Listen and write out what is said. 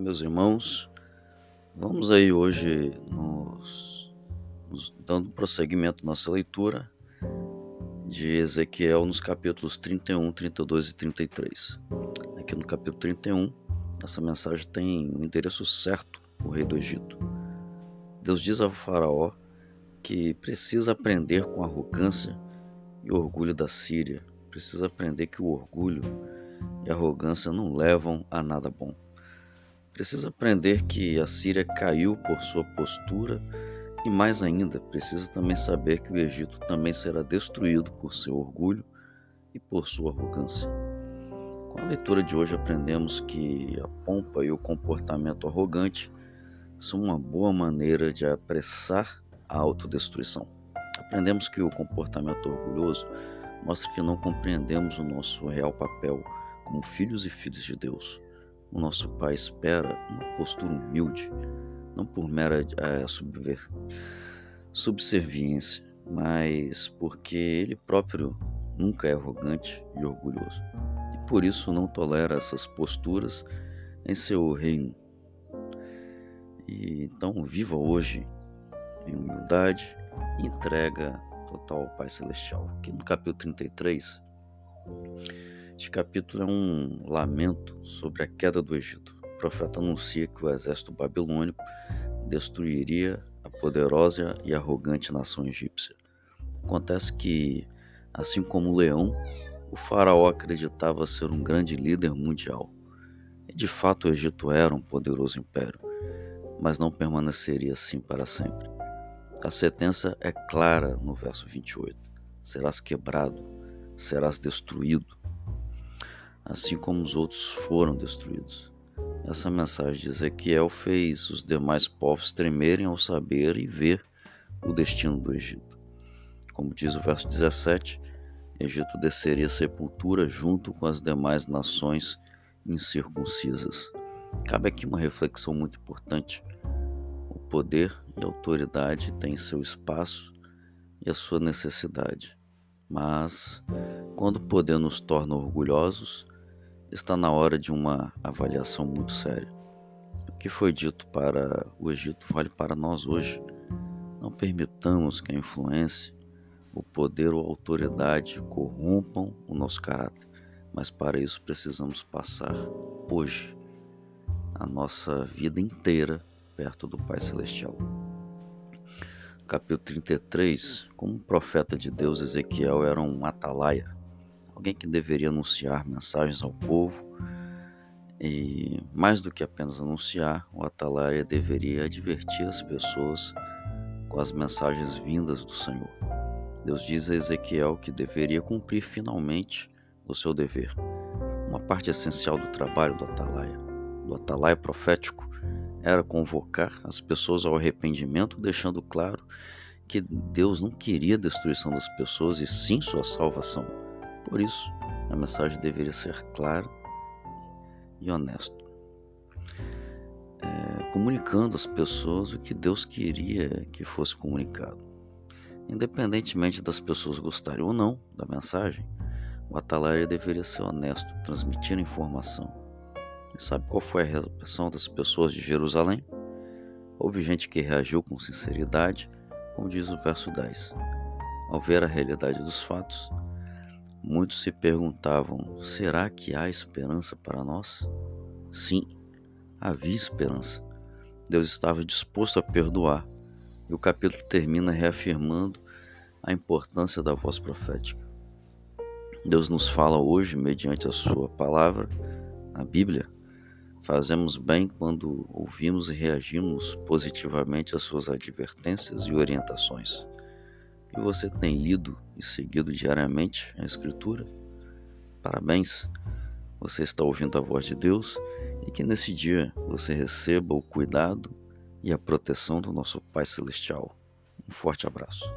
meus irmãos, vamos aí hoje nos, nos dando prosseguimento nossa leitura de Ezequiel nos capítulos 31, 32 e 33. Aqui no capítulo 31, essa mensagem tem o um endereço certo, o rei do Egito. Deus diz ao faraó que precisa aprender com arrogância e orgulho da Síria, precisa aprender que o orgulho e a arrogância não levam a nada bom. Precisa aprender que a Síria caiu por sua postura e mais ainda, precisa também saber que o Egito também será destruído por seu orgulho e por sua arrogância. Com a leitura de hoje aprendemos que a pompa e o comportamento arrogante são uma boa maneira de apressar a autodestruição. Aprendemos que o comportamento orgulhoso mostra que não compreendemos o nosso real papel como filhos e filhas de Deus. O nosso Pai espera uma postura humilde não por mera é, subserviência, mas porque ele próprio nunca é arrogante e orgulhoso. E por isso não tolera essas posturas em seu reino. E então viva hoje em humildade e entrega total ao Pai Celestial. Aqui no capítulo 33, este capítulo é um lamento sobre a queda do Egito profeta anuncia que o exército babilônico destruiria a poderosa e arrogante nação egípcia. Acontece que, assim como o leão, o faraó acreditava ser um grande líder mundial. E de fato o Egito era um poderoso império, mas não permaneceria assim para sempre. A sentença é clara no verso 28: serás quebrado, serás destruído, assim como os outros foram destruídos. Essa mensagem de Ezequiel fez os demais povos tremerem ao saber e ver o destino do Egito. Como diz o verso 17, Egito desceria sepultura junto com as demais nações incircuncisas. Cabe aqui uma reflexão muito importante. O poder e a autoridade têm seu espaço e a sua necessidade. Mas, quando o poder nos torna orgulhosos, está na hora de uma avaliação muito séria. O que foi dito para o Egito vale para nós hoje. Não permitamos que a influência, o poder ou a autoridade corrompam o nosso caráter, mas para isso precisamos passar hoje a nossa vida inteira perto do Pai Celestial. Capítulo 33, como profeta de Deus, Ezequiel era um atalaia alguém que deveria anunciar mensagens ao povo. E mais do que apenas anunciar, o atalaia deveria advertir as pessoas com as mensagens vindas do Senhor. Deus diz a Ezequiel que deveria cumprir finalmente o seu dever. Uma parte essencial do trabalho do atalaia, do atalaia profético, era convocar as pessoas ao arrependimento, deixando claro que Deus não queria a destruição das pessoas e sim sua salvação. Por isso, a mensagem deveria ser clara e honesta, é, comunicando às pessoas o que Deus queria que fosse comunicado. Independentemente das pessoas gostarem ou não da mensagem, o atalaia deveria ser honesto, transmitir a informação. E sabe qual foi a reação das pessoas de Jerusalém? Houve gente que reagiu com sinceridade, como diz o verso 10. Ao ver a realidade dos fatos, Muitos se perguntavam: será que há esperança para nós? Sim, havia esperança. Deus estava disposto a perdoar. E o capítulo termina reafirmando a importância da voz profética. Deus nos fala hoje, mediante a Sua palavra, a Bíblia. Fazemos bem quando ouvimos e reagimos positivamente às Suas advertências e orientações. E você tem lido e seguido diariamente a Escritura? Parabéns! Você está ouvindo a voz de Deus e que nesse dia você receba o cuidado e a proteção do nosso Pai Celestial. Um forte abraço.